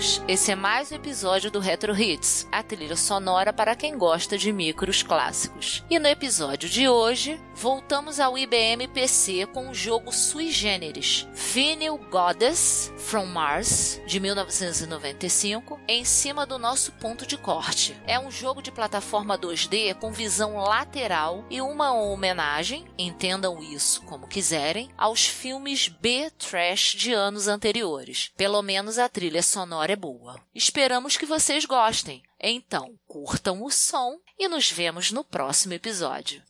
Olá a todos! Esse é mais um episódio do Retro Hits, a trilha sonora para quem gosta de micros clássicos. E no episódio de hoje, voltamos ao IBM PC com o jogo sui generis Vinyl Goddess from Mars, de 1995, em cima do nosso ponto de corte. É um jogo de plataforma 2D com visão lateral e uma homenagem, entendam isso como quiserem, aos filmes B-Trash de anos anteriores. Pelo menos a trilha sonora é boa. Esperamos que vocês gostem. Então, curtam o som e nos vemos no próximo episódio.